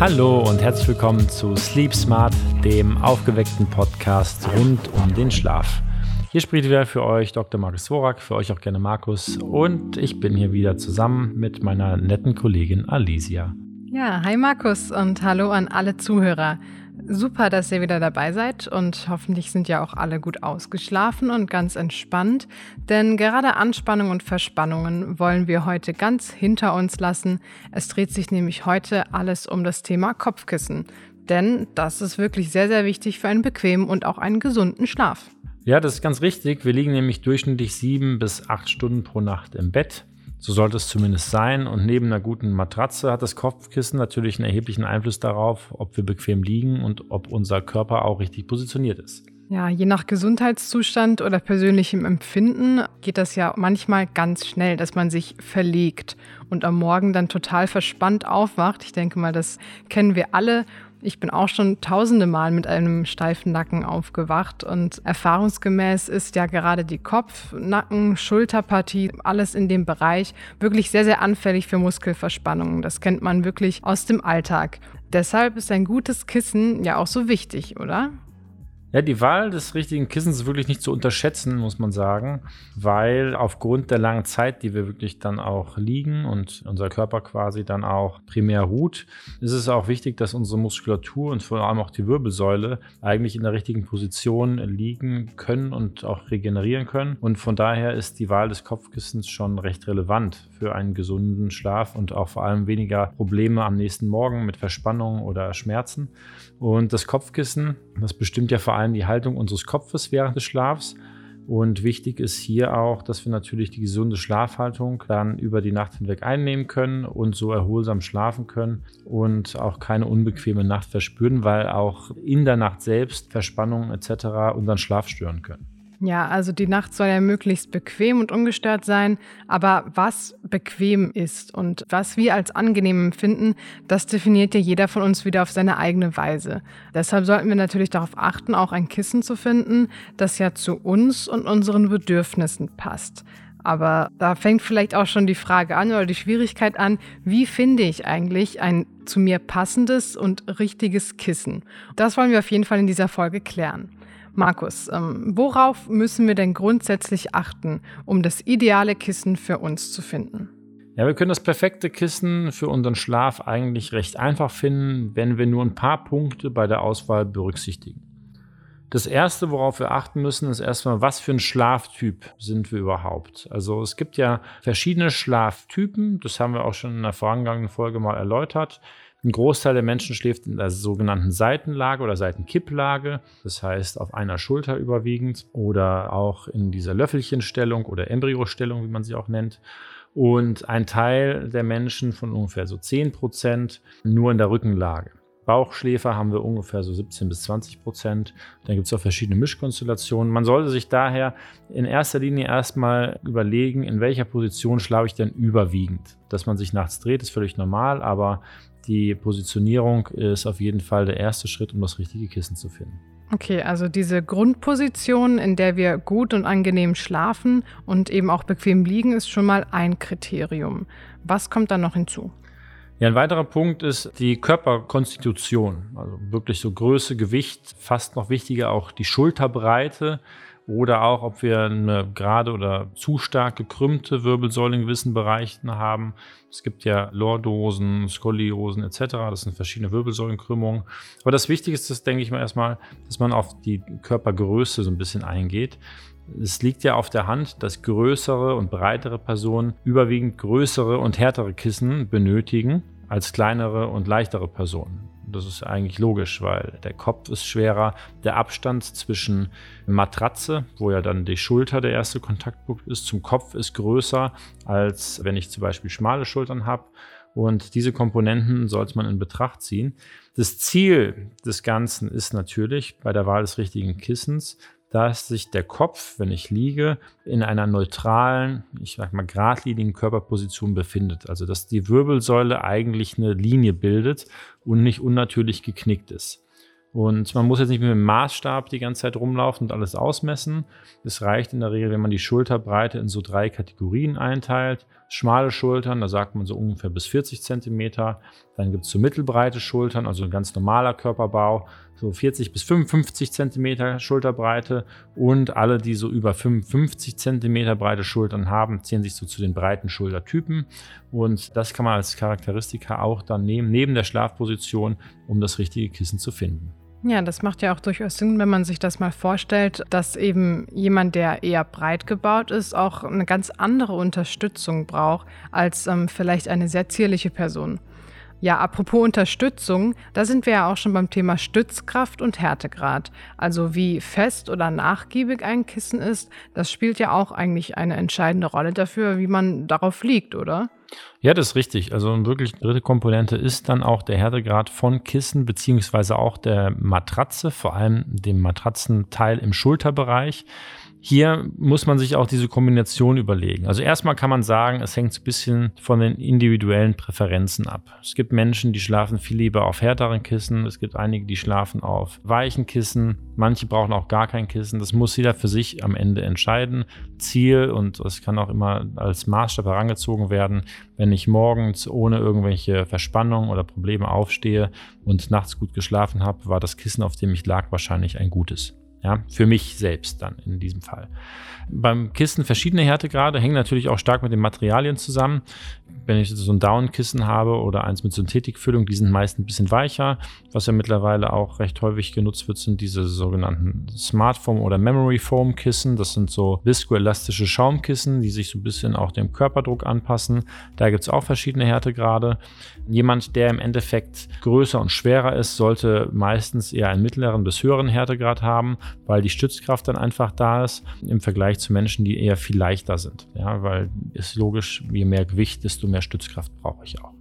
Hallo und herzlich willkommen zu Sleep Smart, dem aufgeweckten Podcast rund um den Schlaf. Hier spricht wieder für euch Dr. Markus Worak, für euch auch gerne Markus und ich bin hier wieder zusammen mit meiner netten Kollegin Alicia. Ja, hi Markus und hallo an alle Zuhörer. Super, dass ihr wieder dabei seid und hoffentlich sind ja auch alle gut ausgeschlafen und ganz entspannt, denn gerade Anspannung und Verspannungen wollen wir heute ganz hinter uns lassen. Es dreht sich nämlich heute alles um das Thema Kopfkissen, denn das ist wirklich sehr, sehr wichtig für einen bequemen und auch einen gesunden Schlaf. Ja, das ist ganz richtig. Wir liegen nämlich durchschnittlich sieben bis acht Stunden pro Nacht im Bett. So sollte es zumindest sein. Und neben einer guten Matratze hat das Kopfkissen natürlich einen erheblichen Einfluss darauf, ob wir bequem liegen und ob unser Körper auch richtig positioniert ist. Ja, je nach Gesundheitszustand oder persönlichem Empfinden geht das ja manchmal ganz schnell, dass man sich verlegt und am Morgen dann total verspannt aufwacht. Ich denke mal, das kennen wir alle ich bin auch schon tausende Mal mit einem steifen Nacken aufgewacht und erfahrungsgemäß ist ja gerade die Kopf-, Nacken-, Schulterpartie, alles in dem Bereich wirklich sehr, sehr anfällig für Muskelverspannungen. Das kennt man wirklich aus dem Alltag. Deshalb ist ein gutes Kissen ja auch so wichtig, oder? Ja, die Wahl des richtigen Kissens ist wirklich nicht zu unterschätzen, muss man sagen, weil aufgrund der langen Zeit, die wir wirklich dann auch liegen und unser Körper quasi dann auch primär ruht, ist es auch wichtig, dass unsere Muskulatur und vor allem auch die Wirbelsäule eigentlich in der richtigen Position liegen können und auch regenerieren können. Und von daher ist die Wahl des Kopfkissens schon recht relevant für einen gesunden Schlaf und auch vor allem weniger Probleme am nächsten Morgen mit Verspannungen oder Schmerzen. Und das Kopfkissen, das bestimmt ja vor allem die Haltung unseres Kopfes während des Schlafs. Und wichtig ist hier auch, dass wir natürlich die gesunde Schlafhaltung dann über die Nacht hinweg einnehmen können und so erholsam schlafen können und auch keine unbequeme Nacht verspüren, weil auch in der Nacht selbst Verspannungen etc. unseren Schlaf stören können. Ja, also die Nacht soll ja möglichst bequem und ungestört sein, aber was bequem ist und was wir als angenehm empfinden, das definiert ja jeder von uns wieder auf seine eigene Weise. Deshalb sollten wir natürlich darauf achten, auch ein Kissen zu finden, das ja zu uns und unseren Bedürfnissen passt. Aber da fängt vielleicht auch schon die Frage an oder die Schwierigkeit an, wie finde ich eigentlich ein zu mir passendes und richtiges Kissen? Das wollen wir auf jeden Fall in dieser Folge klären. Markus, ähm, worauf müssen wir denn grundsätzlich achten, um das ideale Kissen für uns zu finden? Ja, wir können das perfekte Kissen für unseren Schlaf eigentlich recht einfach finden, wenn wir nur ein paar Punkte bei der Auswahl berücksichtigen. Das erste, worauf wir achten müssen, ist erstmal, was für ein Schlaftyp sind wir überhaupt? Also es gibt ja verschiedene Schlaftypen, das haben wir auch schon in der vorangegangenen Folge mal erläutert. Ein Großteil der Menschen schläft in der sogenannten Seitenlage oder Seitenkipplage, das heißt auf einer Schulter überwiegend oder auch in dieser Löffelchenstellung oder Embryostellung, wie man sie auch nennt. Und ein Teil der Menschen von ungefähr so 10 Prozent nur in der Rückenlage. Bauchschläfer haben wir ungefähr so 17 bis 20 Prozent. Dann gibt es auch verschiedene Mischkonstellationen. Man sollte sich daher in erster Linie erstmal überlegen, in welcher Position schlafe ich denn überwiegend. Dass man sich nachts dreht, ist völlig normal, aber die Positionierung ist auf jeden Fall der erste Schritt, um das richtige Kissen zu finden. Okay, also diese Grundposition, in der wir gut und angenehm schlafen und eben auch bequem liegen, ist schon mal ein Kriterium. Was kommt dann noch hinzu? Ja, ein weiterer Punkt ist die Körperkonstitution, also wirklich so Größe, Gewicht, fast noch wichtiger auch die Schulterbreite oder auch, ob wir eine gerade oder zu stark gekrümmte Wirbelsäule in gewissen Bereichen haben. Es gibt ja Lordosen, Skoliosen etc. Das sind verschiedene Wirbelsäulenkrümmungen. Aber das Wichtigste ist, denke ich mal erstmal, dass man auf die Körpergröße so ein bisschen eingeht. Es liegt ja auf der Hand, dass größere und breitere Personen überwiegend größere und härtere Kissen benötigen als kleinere und leichtere Personen. Das ist eigentlich logisch, weil der Kopf ist schwerer, der Abstand zwischen Matratze, wo ja dann die Schulter der erste Kontaktpunkt ist, zum Kopf ist größer, als wenn ich zum Beispiel schmale Schultern habe. Und diese Komponenten sollte man in Betracht ziehen. Das Ziel des Ganzen ist natürlich bei der Wahl des richtigen Kissens, dass sich der Kopf, wenn ich liege, in einer neutralen, ich sag mal geradlinigen Körperposition befindet. Also dass die Wirbelsäule eigentlich eine Linie bildet und nicht unnatürlich geknickt ist. Und man muss jetzt nicht mit dem Maßstab die ganze Zeit rumlaufen und alles ausmessen. Es reicht in der Regel, wenn man die Schulterbreite in so drei Kategorien einteilt. Schmale Schultern, da sagt man so ungefähr bis 40 Zentimeter. Dann gibt es so mittelbreite Schultern, also ein ganz normaler Körperbau, so 40 bis 55 Zentimeter Schulterbreite. Und alle, die so über 55 Zentimeter breite Schultern haben, zählen sich so zu den breiten Schultertypen. Und das kann man als Charakteristika auch dann nehmen, neben der Schlafposition, um das richtige Kissen zu finden. Ja, das macht ja auch durchaus Sinn, wenn man sich das mal vorstellt, dass eben jemand, der eher breit gebaut ist, auch eine ganz andere Unterstützung braucht als ähm, vielleicht eine sehr zierliche Person. Ja, apropos Unterstützung, da sind wir ja auch schon beim Thema Stützkraft und Härtegrad. Also wie fest oder nachgiebig ein Kissen ist, das spielt ja auch eigentlich eine entscheidende Rolle dafür, wie man darauf liegt, oder? Ja, das ist richtig. Also wirklich dritte Komponente ist dann auch der Härtegrad von Kissen beziehungsweise auch der Matratze, vor allem dem Matratzenteil im Schulterbereich. Hier muss man sich auch diese Kombination überlegen. Also erstmal kann man sagen, es hängt ein bisschen von den individuellen Präferenzen ab. Es gibt Menschen, die schlafen viel lieber auf härteren Kissen. Es gibt einige, die schlafen auf weichen Kissen. Manche brauchen auch gar kein Kissen. Das muss jeder für sich am Ende entscheiden. Ziel und es kann auch immer als Maßstab herangezogen werden, wenn ich morgens ohne irgendwelche Verspannungen oder Probleme aufstehe und nachts gut geschlafen habe, war das Kissen, auf dem ich lag, wahrscheinlich ein gutes. Ja, für mich selbst dann in diesem Fall. Beim Kissen verschiedene Härtegrade hängen natürlich auch stark mit den Materialien zusammen. Wenn ich so ein Down-Kissen habe oder eins mit Synthetikfüllung, die sind meist ein bisschen weicher. Was ja mittlerweile auch recht häufig genutzt wird, sind diese sogenannten Smartfoam oder Memory Foam Kissen. Das sind so viskoelastische Schaumkissen, die sich so ein bisschen auch dem Körperdruck anpassen. Da gibt es auch verschiedene Härtegrade. Jemand, der im Endeffekt größer und schwerer ist, sollte meistens eher einen mittleren bis höheren Härtegrad haben, weil die Stützkraft dann einfach da ist im Vergleich zu Menschen, die eher viel leichter sind. Ja, weil ist logisch, je mehr Gewicht, desto mehr Stützkraft brauche ich auch.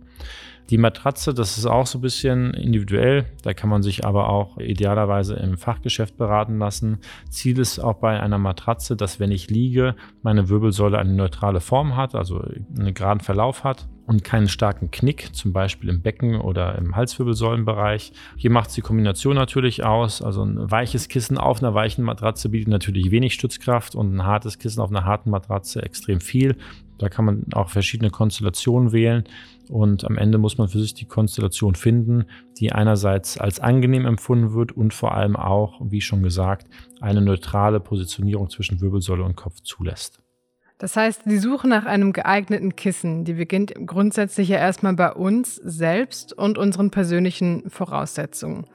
Die Matratze, das ist auch so ein bisschen individuell. Da kann man sich aber auch idealerweise im Fachgeschäft beraten lassen. Ziel ist auch bei einer Matratze, dass wenn ich liege, meine Wirbelsäule eine neutrale Form hat, also einen geraden Verlauf hat und keinen starken Knick, zum Beispiel im Becken oder im Halswirbelsäulenbereich. Hier macht es die Kombination natürlich aus. Also ein weiches Kissen auf einer weichen Matratze bietet natürlich wenig Stützkraft und ein hartes Kissen auf einer harten Matratze extrem viel. Da kann man auch verschiedene Konstellationen wählen und am Ende muss man für sich die Konstellation finden, die einerseits als angenehm empfunden wird und vor allem auch, wie schon gesagt, eine neutrale Positionierung zwischen Wirbelsäule und Kopf zulässt. Das heißt, die Suche nach einem geeigneten Kissen, die beginnt grundsätzlich ja erstmal bei uns selbst und unseren persönlichen Voraussetzungen.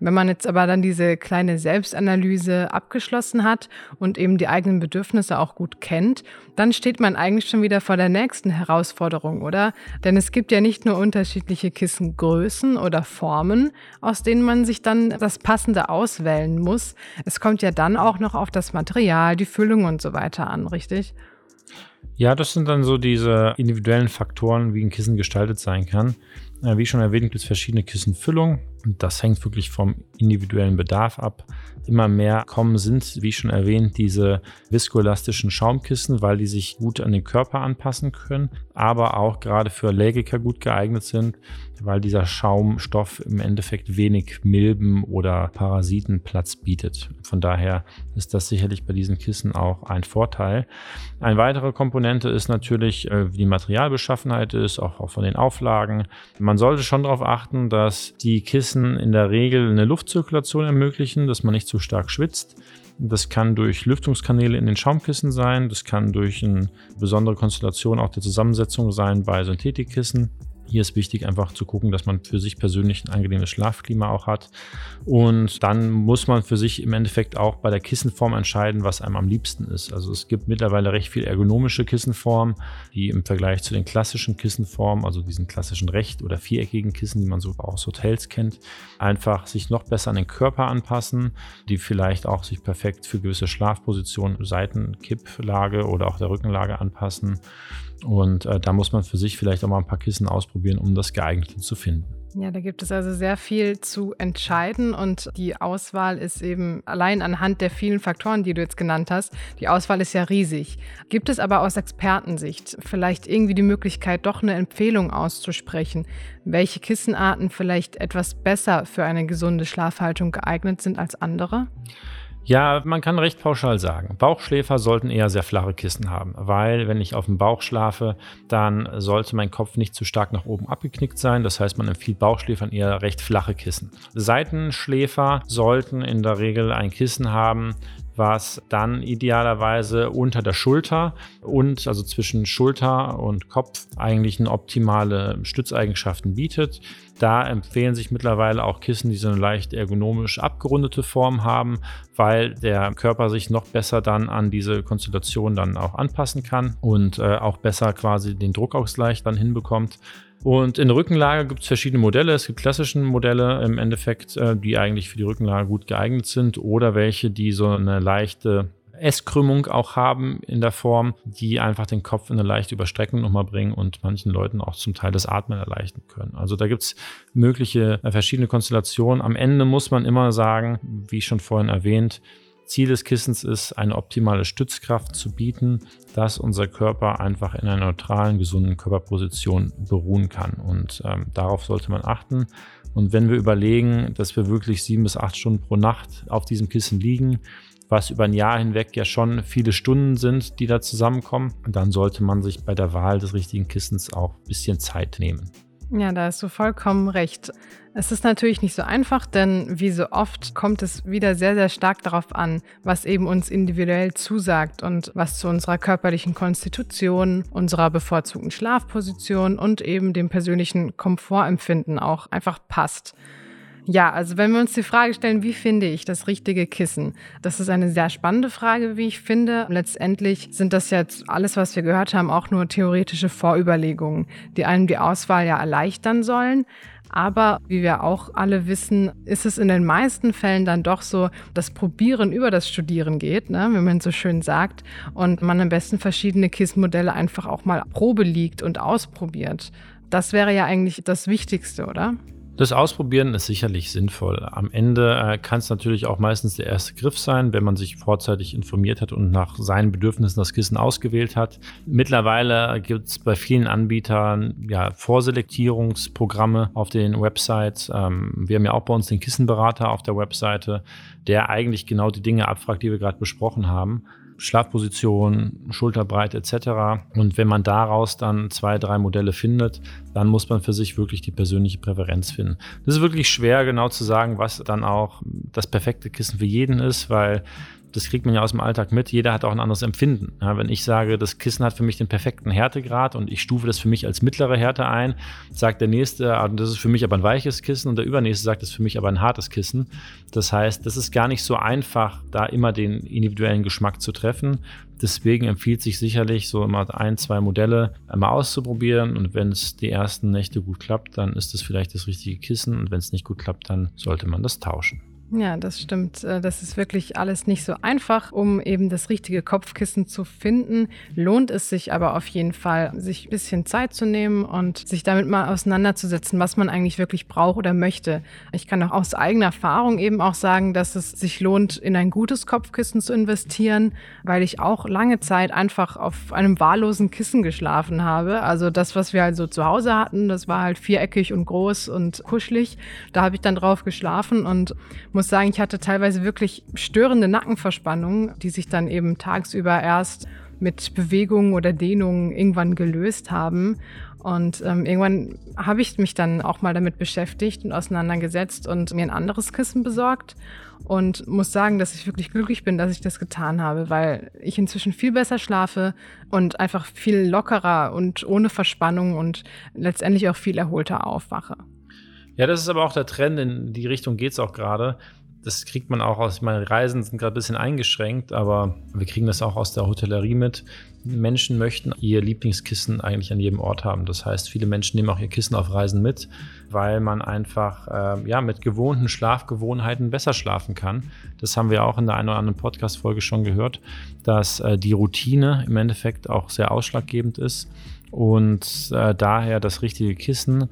Wenn man jetzt aber dann diese kleine Selbstanalyse abgeschlossen hat und eben die eigenen Bedürfnisse auch gut kennt, dann steht man eigentlich schon wieder vor der nächsten Herausforderung, oder? Denn es gibt ja nicht nur unterschiedliche Kissengrößen oder Formen, aus denen man sich dann das Passende auswählen muss. Es kommt ja dann auch noch auf das Material, die Füllung und so weiter an, richtig? Ja, das sind dann so diese individuellen Faktoren, wie ein Kissen gestaltet sein kann. Wie schon erwähnt, gibt es verschiedene Kissenfüllungen. Und das hängt wirklich vom individuellen Bedarf ab. Immer mehr kommen sind, wie schon erwähnt, diese viskoelastischen Schaumkissen, weil die sich gut an den Körper anpassen können, aber auch gerade für Allergiker gut geeignet sind, weil dieser Schaumstoff im Endeffekt wenig Milben oder Parasitenplatz bietet. Von daher ist das sicherlich bei diesen Kissen auch ein Vorteil. Eine weitere Komponente ist natürlich, äh, wie die Materialbeschaffenheit ist, auch von den Auflagen. Man sollte schon darauf achten, dass die Kissen in der Regel eine Luftzirkulation ermöglichen, dass man nicht zu stark schwitzt. Das kann durch Lüftungskanäle in den Schaumkissen sein, das kann durch eine besondere Konstellation auch der Zusammensetzung sein bei Synthetikkissen. Hier ist wichtig, einfach zu gucken, dass man für sich persönlich ein angenehmes Schlafklima auch hat. Und dann muss man für sich im Endeffekt auch bei der Kissenform entscheiden, was einem am liebsten ist. Also es gibt mittlerweile recht viel ergonomische Kissenformen, die im Vergleich zu den klassischen Kissenformen, also diesen klassischen recht- oder viereckigen Kissen, die man so aus Hotels kennt, einfach sich noch besser an den Körper anpassen, die vielleicht auch sich perfekt für gewisse Schlafpositionen, Seitenkipplage oder auch der Rückenlage anpassen. Und äh, da muss man für sich vielleicht auch mal ein paar Kissen ausprobieren, um das geeignete zu finden. Ja, da gibt es also sehr viel zu entscheiden und die Auswahl ist eben allein anhand der vielen Faktoren, die du jetzt genannt hast, die Auswahl ist ja riesig. Gibt es aber aus Expertensicht vielleicht irgendwie die Möglichkeit, doch eine Empfehlung auszusprechen, welche Kissenarten vielleicht etwas besser für eine gesunde Schlafhaltung geeignet sind als andere? Ja, man kann recht pauschal sagen. Bauchschläfer sollten eher sehr flache Kissen haben, weil wenn ich auf dem Bauch schlafe, dann sollte mein Kopf nicht zu stark nach oben abgeknickt sein. Das heißt, man empfiehlt Bauchschläfern eher recht flache Kissen. Seitenschläfer sollten in der Regel ein Kissen haben, was dann idealerweise unter der Schulter und also zwischen Schulter und Kopf eigentlich eine optimale Stützeigenschaften bietet. Da empfehlen sich mittlerweile auch Kissen, die so eine leicht ergonomisch abgerundete Form haben, weil der Körper sich noch besser dann an diese Konstellation dann auch anpassen kann und äh, auch besser quasi den Druckausgleich dann hinbekommt. Und in der Rückenlage gibt es verschiedene Modelle. Es gibt klassische Modelle im Endeffekt, äh, die eigentlich für die Rückenlage gut geeignet sind oder welche, die so eine leichte S-Krümmung auch haben in der Form, die einfach den Kopf in eine leichte Überstreckung nochmal bringen und manchen Leuten auch zum Teil das Atmen erleichtern können. Also da gibt es mögliche äh, verschiedene Konstellationen. Am Ende muss man immer sagen, wie schon vorhin erwähnt, Ziel des Kissens ist, eine optimale Stützkraft zu bieten, dass unser Körper einfach in einer neutralen, gesunden Körperposition beruhen kann. Und ähm, darauf sollte man achten. Und wenn wir überlegen, dass wir wirklich sieben bis acht Stunden pro Nacht auf diesem Kissen liegen, was über ein Jahr hinweg ja schon viele Stunden sind, die da zusammenkommen, dann sollte man sich bei der Wahl des richtigen Kissens auch ein bisschen Zeit nehmen. Ja, da hast du vollkommen recht. Es ist natürlich nicht so einfach, denn wie so oft kommt es wieder sehr, sehr stark darauf an, was eben uns individuell zusagt und was zu unserer körperlichen Konstitution, unserer bevorzugten Schlafposition und eben dem persönlichen Komfortempfinden auch einfach passt. Ja, also wenn wir uns die Frage stellen, wie finde ich das richtige Kissen? Das ist eine sehr spannende Frage, wie ich finde. Letztendlich sind das jetzt alles, was wir gehört haben, auch nur theoretische Vorüberlegungen, die einem die Auswahl ja erleichtern sollen. Aber wie wir auch alle wissen, ist es in den meisten Fällen dann doch so, dass Probieren über das Studieren geht, ne, wie man so schön sagt, und man am besten verschiedene KISS-Modelle einfach auch mal Probe liegt und ausprobiert. Das wäre ja eigentlich das Wichtigste, oder? Das Ausprobieren ist sicherlich sinnvoll. Am Ende äh, kann es natürlich auch meistens der erste Griff sein, wenn man sich vorzeitig informiert hat und nach seinen Bedürfnissen das Kissen ausgewählt hat. Mittlerweile gibt es bei vielen Anbietern ja, Vorselektierungsprogramme auf den Websites. Ähm, wir haben ja auch bei uns den Kissenberater auf der Webseite, der eigentlich genau die Dinge abfragt, die wir gerade besprochen haben. Schlafposition, Schulterbreite etc. Und wenn man daraus dann zwei, drei Modelle findet, dann muss man für sich wirklich die persönliche Präferenz finden. Das ist wirklich schwer genau zu sagen, was dann auch das perfekte Kissen für jeden ist, weil das kriegt man ja aus dem Alltag mit. Jeder hat auch ein anderes Empfinden. Ja, wenn ich sage, das Kissen hat für mich den perfekten Härtegrad und ich stufe das für mich als mittlere Härte ein, sagt der nächste, ah, das ist für mich aber ein weiches Kissen und der übernächste sagt, das ist für mich aber ein hartes Kissen. Das heißt, das ist gar nicht so einfach, da immer den individuellen Geschmack zu treffen. Deswegen empfiehlt sich sicherlich, so immer ein, zwei Modelle einmal auszuprobieren. Und wenn es die ersten Nächte gut klappt, dann ist es vielleicht das richtige Kissen. Und wenn es nicht gut klappt, dann sollte man das tauschen. Ja, das stimmt. Äh, das ist wirklich alles nicht so einfach, um eben das richtige Kopfkissen zu finden. Lohnt es sich aber auf jeden Fall, sich ein bisschen Zeit zu nehmen und sich damit mal auseinanderzusetzen, was man eigentlich wirklich braucht oder möchte. Ich kann auch aus eigener Erfahrung eben auch sagen, dass es sich lohnt, in ein gutes Kopfkissen zu investieren, weil ich auch lange Zeit einfach auf einem wahllosen Kissen geschlafen habe. Also das, was wir also zu Hause hatten, das war halt viereckig und groß und kuschelig. Da habe ich dann drauf geschlafen und muss muss sagen, ich hatte teilweise wirklich störende Nackenverspannungen, die sich dann eben tagsüber erst mit Bewegungen oder Dehnungen irgendwann gelöst haben. Und ähm, irgendwann habe ich mich dann auch mal damit beschäftigt und auseinandergesetzt und mir ein anderes Kissen besorgt und muss sagen, dass ich wirklich glücklich bin, dass ich das getan habe, weil ich inzwischen viel besser schlafe und einfach viel lockerer und ohne Verspannung und letztendlich auch viel erholter aufwache. Ja, das ist aber auch der Trend, in die Richtung geht es auch gerade. Das kriegt man auch aus, meine Reisen sind gerade ein bisschen eingeschränkt, aber wir kriegen das auch aus der Hotellerie mit. Menschen möchten ihr Lieblingskissen eigentlich an jedem Ort haben. Das heißt, viele Menschen nehmen auch ihr Kissen auf Reisen mit, weil man einfach äh, ja, mit gewohnten Schlafgewohnheiten besser schlafen kann. Das haben wir auch in der einen oder anderen Podcast-Folge schon gehört, dass äh, die Routine im Endeffekt auch sehr ausschlaggebend ist und äh, daher das richtige Kissen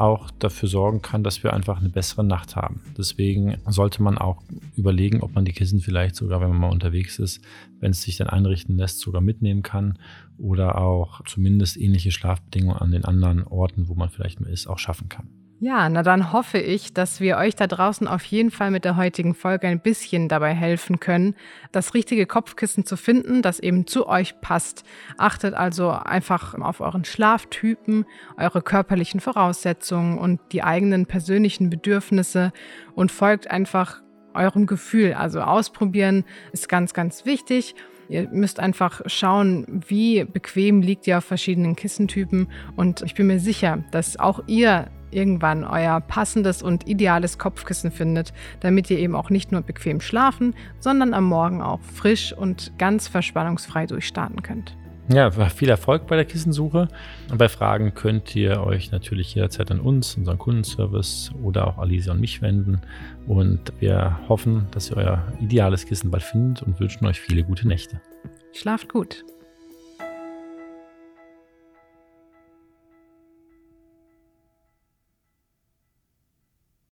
auch dafür sorgen kann, dass wir einfach eine bessere Nacht haben. Deswegen sollte man auch überlegen, ob man die Kissen vielleicht sogar, wenn man mal unterwegs ist, wenn es sich dann einrichten lässt, sogar mitnehmen kann oder auch zumindest ähnliche Schlafbedingungen an den anderen Orten, wo man vielleicht mal ist, auch schaffen kann. Ja, na dann hoffe ich, dass wir euch da draußen auf jeden Fall mit der heutigen Folge ein bisschen dabei helfen können, das richtige Kopfkissen zu finden, das eben zu euch passt. Achtet also einfach auf euren Schlaftypen, eure körperlichen Voraussetzungen und die eigenen persönlichen Bedürfnisse und folgt einfach eurem Gefühl. Also ausprobieren ist ganz, ganz wichtig. Ihr müsst einfach schauen, wie bequem liegt ihr auf verschiedenen Kissentypen. Und ich bin mir sicher, dass auch ihr irgendwann euer passendes und ideales Kopfkissen findet, damit ihr eben auch nicht nur bequem schlafen, sondern am Morgen auch frisch und ganz verspannungsfrei durchstarten könnt. Ja, viel Erfolg bei der Kissensuche. Und bei Fragen könnt ihr euch natürlich jederzeit an uns, unseren Kundenservice oder auch Alicia und mich wenden. Und wir hoffen, dass ihr euer ideales Kissen bald findet und wünschen euch viele gute Nächte. Schlaft gut.